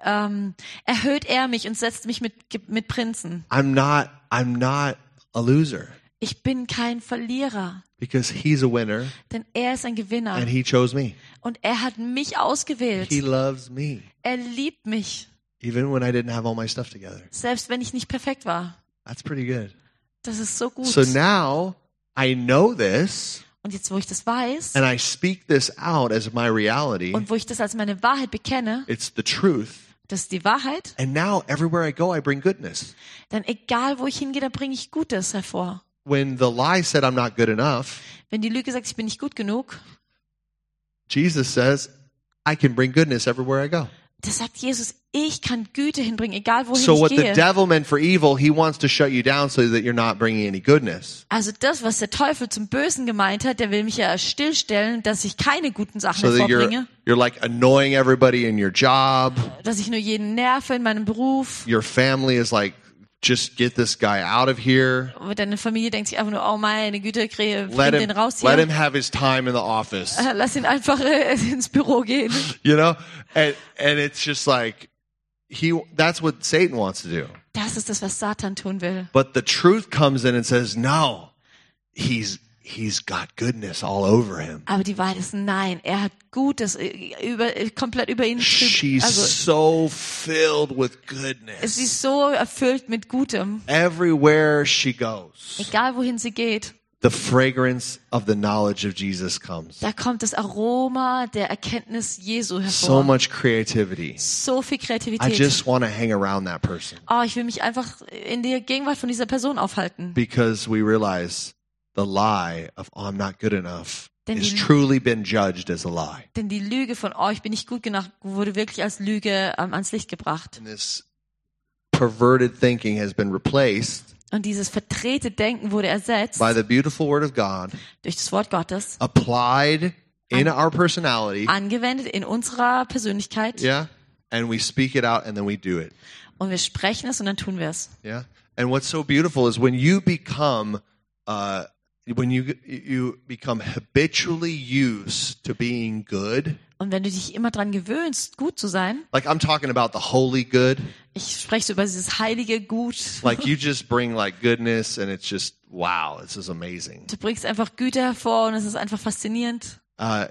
ähm, erhöht er mich und setzt mich mit, mit Prinzen. I'm not I'm not a loser Ich bin kein Verlierer, because he's a winner denn er ist ein Gewinner and he chose me. und er hat mich ausgewählt. He loves me Er liebt mich, even when I didn't have all my stuff together. selbst wenn ich nicht perfekt war. That's pretty good. Das ist so gut. So now I know this und jetzt, wo ich das weiß and I speak this out as my reality. und wo ich das als meine Wahrheit bekenne, It's the truth. Das ist die Wahrheit, And now everywhere I go, I bring goodness. dann egal, wo ich hingehe, da bringe ich Gutes hervor. When the lie said I'm not good enough, Wenn die Lüge sagt, ich bin nicht gut genug, Jesus says I can bring goodness everywhere I go. Das sagt Jesus, ich kann Güte hinbringen, egal wohin So ich what the gehe. devil meant for evil, he wants to shut you down so that you're not bringing any goodness. Also das, was der Teufel zum Bösen gemeint hat, der will mich ja stillstellen, dass ich keine guten Sachen So that you're hervorbringe, you're like annoying everybody in your job. dass ich nur jeden nerve in meinem Beruf. Your family is like just get this guy out of here. Und deine Familie denkt sich einfach nur, oh meine Güte, Krähe, Let him den raus let him have his time in the office. Lass ihn einfach äh, ins Büro gehen. You know? And and it's just like he that's what Satan wants to do. Das ist das, was Satan tun will. But the truth comes in and says, "No. He's he's got goodness all over him." Aber die Wahrheit ist nein, er hat Gutes äh, über, äh, komplett über ihn. She's Also so filled with sie goodness. ist so erfüllt mit Gutem. Everywhere she goes, Egal wohin sie geht, the fragrance of the knowledge of Jesus comes. da kommt das Aroma der Erkenntnis Jesu hervor. So much creativity. so viel I Kreativität. just want to hang around that person oh, ich will mich einfach in der Gegenwart von dieser Person aufhalten. because we realize the lie of oh, I'm not good enough Denn is die- truly been judged as a lie. Denn die Lüge von, oh, ich bin nicht gut genug, wurde wirklich als Lüge ähm, ans Licht gebracht. And this perverted thinking has been replaced Und dieses verdrehte Denken wurde ersetzt by the beautiful word of God, durch das Wort Gottes, applied in our personality. angewendet in unserer Persönlichkeit. Yeah. And we speak it out and then we do it. Und wir sprechen es und dann tun wir es. Yeah. And what's so beautiful is when you become, uh, when you you become habitually used to being good. Und wenn du dich immer dran gewöhnst, gut zu sein, Like I'm talking about the holy good. ich spreche so über dieses heilige Gut. Like you just bring like goodness, and it's just wow, this is amazing. Du bringst einfach Güte hervor und es ist einfach faszinierend. Uh,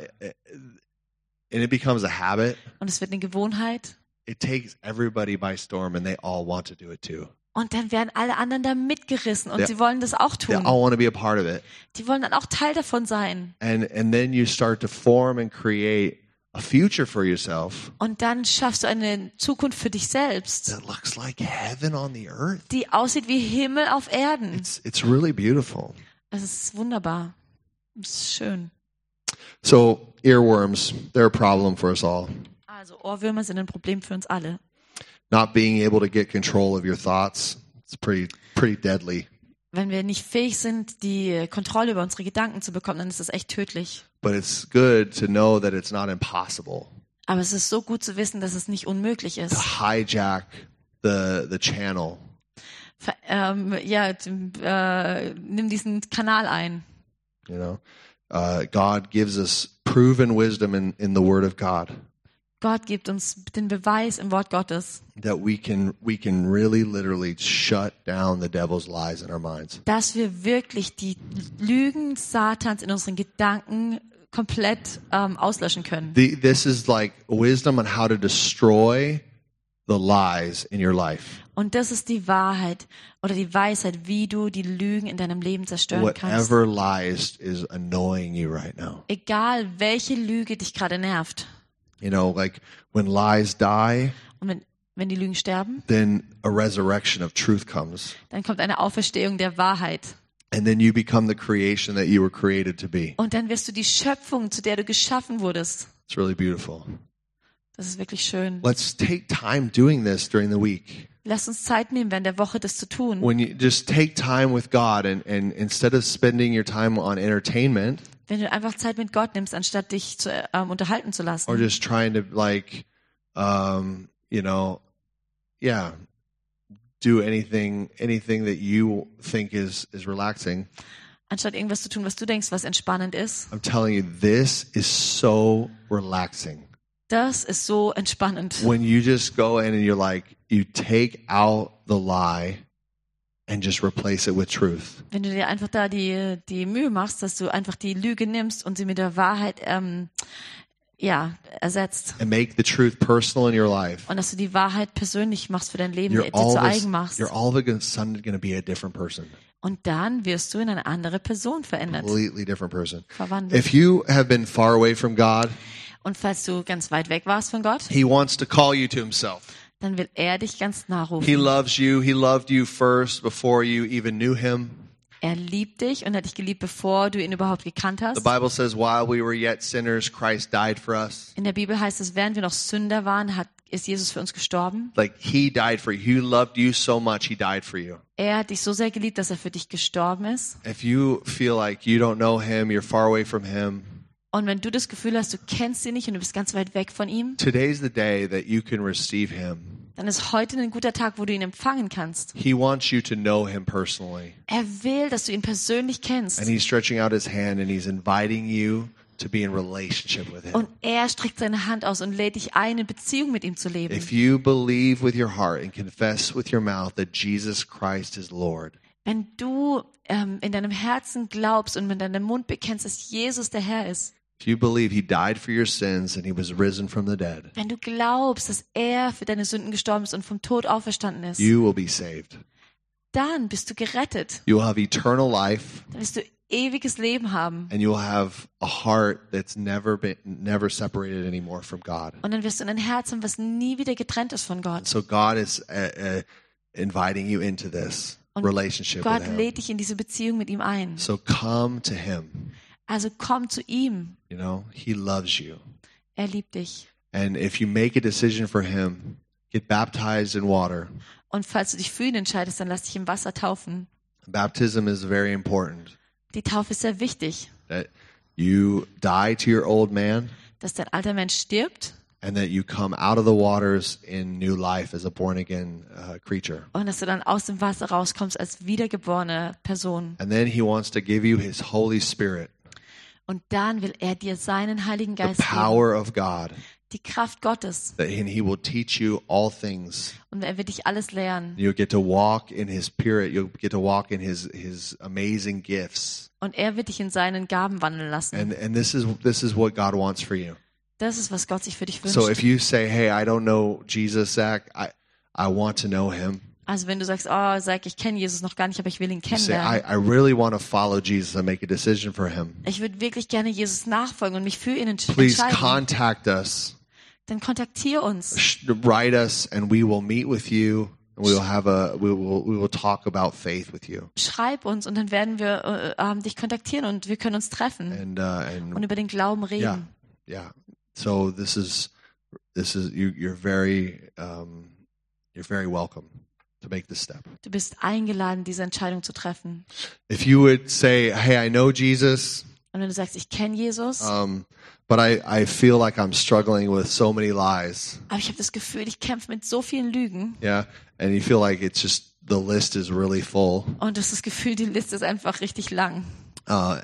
and it becomes a habit. Und es wird eine Gewohnheit. It takes everybody by storm, and they all want to do it too. Und dann werden alle anderen da mitgerissen und Ja. sie wollen das auch They tun. all want to be a part of it. Die wollen dann auch Teil davon sein. And and then you start to form and create a future for yourself Und dann schaffst du eine Zukunft für dich selbst, that looks like heaven on the earth. die aussieht wie Himmel auf Erden. It's it's really beautiful. Es ist wunderbar. Es ist schön. So earworms, they're a problem for us all. Also Ohrwürmer sind ein Problem für uns alle. Not being able to get control of your thoughts, it's pretty pretty deadly. Wenn wir nicht fähig sind, die Kontrolle über unsere Gedanken zu bekommen, dann ist das echt tödlich. But it's good to know that it's not impossible Aber es ist so gut zu wissen, dass es nicht unmöglich to ist. hijack the the channel Ver ähm, ja, äh, nimm diesen Kanal ein. You know, uh, God gives us proven wisdom in, in the Word of God Gott gibt uns den Beweis im Wort Gottes, that we can we can really literally shut down the devil's lies in our minds. dass wir wirklich die Lügen Satans in unseren Gedanken komplett ähm, auslöschen können. The, this is like wisdom on how to destroy the lies in your life. Und das ist die Wahrheit oder die Weisheit, wie du die Lügen in deinem Leben zerstören kannst. Whatever lies is annoying you right now. Egal, welche Lüge dich gerade nervt. You know, like when lies die, Und wenn, wenn die Lügen sterben, then a resurrection of truth comes, dann kommt eine Auferstehung der Wahrheit. and then you become the creation that you were created to be. Und dann wirst du die Schöpfung, zu der du geschaffen wurdest. It's really beautiful. Das ist wirklich schön. Let's take time doing this during the week. Lass uns Zeit nehmen, während der Woche das zu tun. when you just take time with God and, and instead of spending your time on entertainment Wenn du einfach Zeit mit Gott nimmst, anstatt dich zu, ähm, unterhalten zu or lassen. just trying to like um you know yeah do anything anything that you think is is relaxing Anstatt irgendwas zu tun, was du denkst, was entspannend ist. i'm telling you this is so relaxing Das ist so entspannend. when you just go in and you're like you take out the lie and just replace it with truth Wenn du dir einfach da die, die Mühe machst, dass du einfach die Lüge nimmst und sie mit der Wahrheit ähm, ja, ersetzt. and make the truth personal in your life Und dass du die Wahrheit persönlich machst für dein Leben, you're dir zu eigen machst. you're all of a sudden going to be a different person Und dann wirst du in eine andere Person verändert, completely different person verwandelt. if you have been far away from god Und falls du ganz weit weg warst von Gott, he wants to call you to himself dann will er dich ganz nah He loves you. He loved you first before you even knew him. Er liebt dich und hat dich geliebt, bevor du ihn überhaupt gekannt The hast. Bible says, while we were yet sinners, Christ died for us. In der Bibel heißt es, während wir noch Sünder waren, hat, ist Jesus für uns gestorben. Like he died for you. He loved you so much, he died for you. Er hat dich so sehr geliebt, dass er für dich gestorben ist. If you feel like you don't know him, you're far away from him, Und wenn du das Gefühl hast, du kennst ihn nicht und du bist ganz weit weg von ihm, today's the day that you can receive him. dann ist heute ein guter Tag, wo du ihn empfangen kannst. He wants you to know him personally. Er will, dass du ihn persönlich kennst. And he's stretching out his hand and he's inviting you to be in relationship with him. Und er streckt seine Hand aus und lädt dich ein, in Beziehung mit ihm zu leben. If you believe with your heart and confess with your mouth that Jesus Christ is Lord, Wenn du ähm, in deinem Herzen glaubst und mit deinem Mund bekennst, dass Jesus der Herr ist, If you believe he died for your sins and he was risen from the dead, wenn du glaubst, dass er für deine Sünden gestorben ist und vom Tod auferstanden ist, you will be saved. dann bist du gerettet. You will have eternal life Dann wirst du ewiges Leben haben. and you'll have a heart that's never been never separated anymore from God. Und dann wirst du ein Herz haben, was nie wieder getrennt ist von Gott. So God is uh, uh, inviting you into this Und relationship Gott with him. lädt dich in diese Beziehung mit ihm ein. So come to him. Also komm zu ihm. You know, he loves you. Er liebt dich. And if you make a decision for him, get baptized in water. Und falls du dich für ihn entscheidest, dann lass dich im Wasser taufen. Baptism is very important. Die Taufe ist sehr wichtig, That you die to your old man dass dein alter Mensch stirbt and that you come out of the waters in new life as a born again uh, creature. und dass du dann aus dem Wasser rauskommst als wiedergeborene Person. And then he wants to give you his Holy Spirit, Und dann will er dir seinen Heiligen the Geist geben, power of God, die Kraft Gottes. and he will teach you all things. Und er wird dich alles lehren. You'll get to walk in his spirit. You'll get to walk in his his amazing gifts. Und er wird dich in seinen Gaben wandeln lassen. And and this is this is what God wants for you. Das ist, was Gott sich für dich wünscht. So if you say, "Hey, I don't know Jesus, Zach. I I want to know him." Also wenn du sagst, oh, sag, ich kenne Jesus noch gar nicht, aber ich will ihn You say, I, kennenlernen. I really want to follow Jesus and make a decision for him. Ich würde wirklich gerne Jesus nachfolgen und mich für ihn entsch Please entscheiden. contact us. Dann kontaktiere uns. Write us, and we will meet with you. And we will have a we will we will talk about faith with you. Schreib uns und dann werden wir äh, ähm, dich kontaktieren und wir können uns treffen And uh, und and über den Glauben reden. yeah, yeah. So this is this is you. You're very um, you're very welcome to make this step. Du bist eingeladen, diese Entscheidung zu treffen. If you would say, "Hey, I know Jesus." Und wenn du sagst, ich kenne Jesus, Um, but I, I feel like I'm struggling with so many lies. aber ich habe das Gefühl, ich kämpfe mit so vielen Lügen Yeah. And you feel like it's just the list is really full. und das, Gefühl, die Liste ist einfach richtig lang. Uh,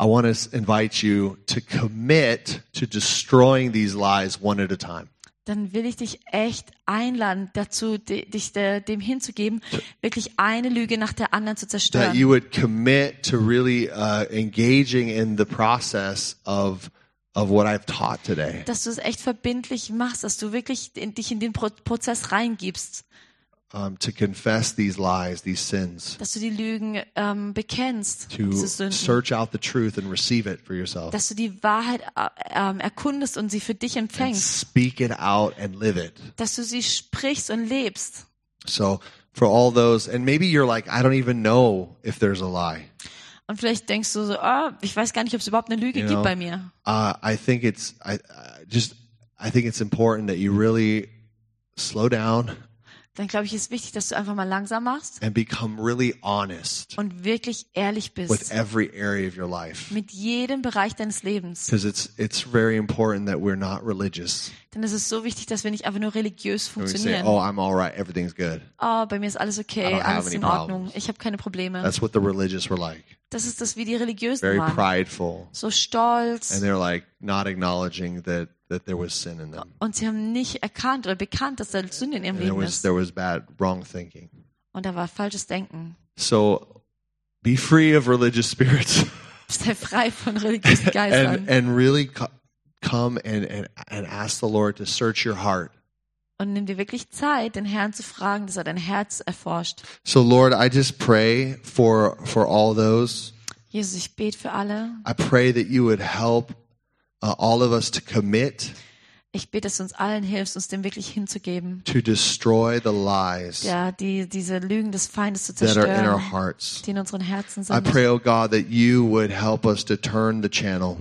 I want to invite you to commit to destroying these lies one at a time. Dann will ich dich echt einladen, dazu di- dich de, dem hinzugeben, wirklich eine Lüge nach der anderen zu That zerstören. you would commit to really uh, engaging in the process of of what I've taught today. dass du es echt verbindlich machst, dass du wirklich in, dich in den Pro Prozess reingibst, Um, to confess these lies, these sins, dass du die Lügen ähm, bekennst, to diese Sünden, search out the truth and receive it for yourself, dass du die Wahrheit äh, ähm, erkundest und sie für dich and empfängst, speak it out and live it. dass du sie sprichst und lebst. So for all those, and maybe you're like, I don't even know if there's a lie. Und vielleicht denkst du so, ah, ich weiß gar nicht, ob es überhaupt eine Lüge You gibt know, bei mir. Uh, I think it's I, I just I think it's important that you really slow down dann glaube ich, ist wichtig, dass du einfach mal langsam machst and become really honest und wirklich ehrlich with bist every area of your life. mit jedem Bereich deines Lebens. Because it's it's very important that we're not religious. Denn es ist so wichtig, dass wir nicht einfach nur religiös we say, funktionieren. "Oh, I'm all right. Everything's good." Oh, bei mir ist alles okay, alles in Ordnung, problems. ich habe keine Probleme. That's what the religious were like. Das ist das, wie die Religiösen Very waren. prideful, So stolz. and they're like not acknowledging that that there was sin in them. Und sie haben nicht erkannt oder bekannt, dass da Sünde in ihrem And there Leben was ist. there was bad, wrong thinking. Und da war falsches Denken. So, be free of religious spirits. Sei frei von religiösen Geistern. and and really co- come and, and and ask the Lord to search your heart. Und nimm dir wirklich Zeit, den Herrn zu fragen, dass er dein Herz erforscht. So Lord, I just pray for for all those. Jesus, ich bete für alle. I pray that you would help uh, all of us to commit Ich bete, dass du uns allen hilfst, uns dem wirklich hinzugeben. to destroy the lies Ja, die, diese Lügen des Feindes zu that are in our hearts. die in unseren Herzen I pray, oh God, that you would help us to turn the channel.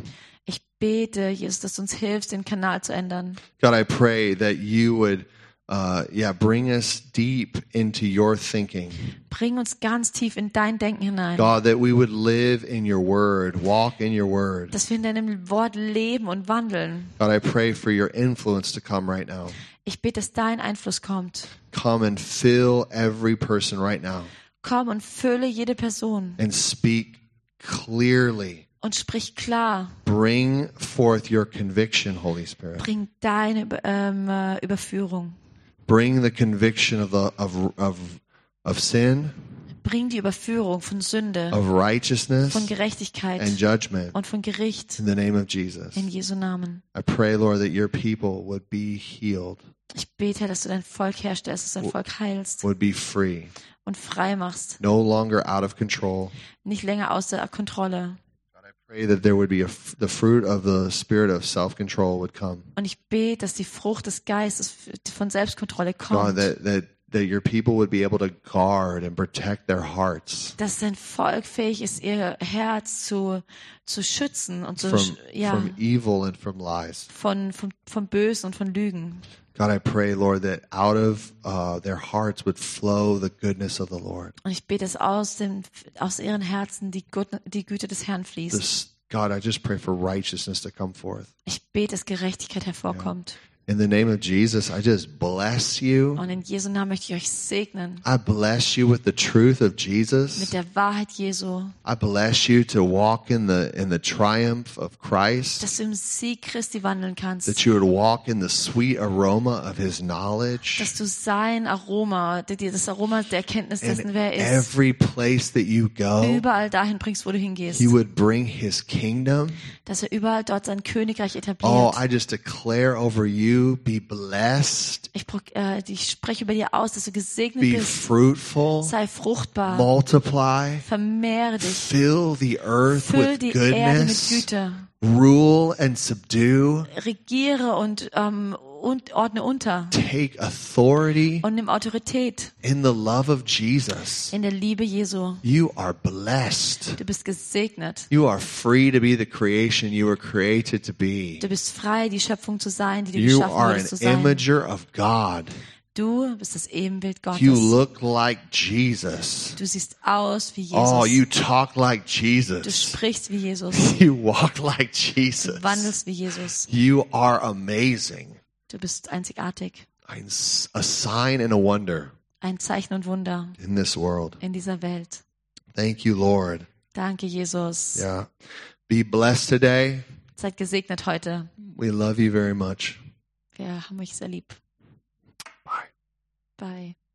Ich bete, Jesus, dass du uns hilfst, den Kanal zu ändern. God, I pray that you would, uh, yeah, bring us deep into your thinking. Bring uns ganz tief in dein Denken hinein. God, that we would live in your word, walk in your word. Dass wir in deinem Wort leben und wandeln. God, I pray for your influence to come right now. Ich bete, dass dein Einfluss kommt. Come and fill every person right now Komm und fülle jede Person and speak clearly. und sprich klar. Bring forth your conviction, Holy Spirit. Bring deine ähm, äh, Überführung. Bring the conviction of the of of of sin, Bring die Überführung von Sünde, of righteousness, von Gerechtigkeit and judgment und von Gericht in the name of Jesus. in Jesu Namen. I pray, Lord, that your people would be healed, Ich bete, dass du dein Volk herstellst, dass du dein Volk heilst would be free, und frei machst. no longer out of control. Nicht länger außer Kontrolle. Und ich bete, dass die Frucht des Geistes von Selbstkontrolle God, kommt. that that that your people would be able to guard and protect their hearts Dass dein Volk fähig ist, ihr Herz zu, zu schützen und zu, from ja, from evil and from lies. von, von, von Bösen und von Lügen. God, I pray, Lord, that out of uh, their hearts would flow the goodness of the Lord. Und ich bete, dass aus, dem, aus ihren Herzen die, Gut, die Güte des Herrn fließt. This, God, I just pray for righteousness to come forth. Ich bete, dass Gerechtigkeit hervorkommt. In the name of Jesus, I just bless you. Und in Jesu Namen möchte ich euch segnen. I bless you with the truth of Mit Jesus. der Wahrheit Jesu. I bless you to walk in the in the triumph of Christ. Dass du im Sieg Christi wandeln kannst. That you would walk in the sweet aroma of his knowledge. Dass du sein Aroma, das Aroma der Erkenntnis dessen, wer er ist, every place that you go, überall dahin bringst, wo du hingehst. he would bring his kingdom. Dass er überall dort sein Königreich Oh, etabliert. I just declare over you, be blessed, Ich, äh, ich spreche über dir aus, dass du gesegnet be bist. fruitful, Sei fruchtbar. multiply, Vermehre dich. fill the earth Füll with die Erde mit goodness, Güte. Rule and subdue, Regiere und, ähm, und ordne unter. take authority Und nimm Autorität in the love of Jesus. in der Liebe Jesu. You are blessed. Du bist gesegnet. You are free to be the creation you were created to be. Du bist frei, die Schöpfung zu sein, die du You geschaffen are wurdest zu an sein. imager of God. Du bist das Ebenbild Gottes. You look like Jesus. Du siehst aus wie Jesus. Oh, you talk like du Jesus. sprichst wie Jesus. You walk like Du Jesus. wandelst wie Jesus. You are amazing. Du bist einzigartig. Ein A sign and a wonder Ein Zeichen und Wunder in this world. in dieser Welt. Thank you, Lord. Danke, Jesus. Yeah. Be blessed today. Seid gesegnet heute. We love you very much. Wir haben euch sehr lieb. Bye.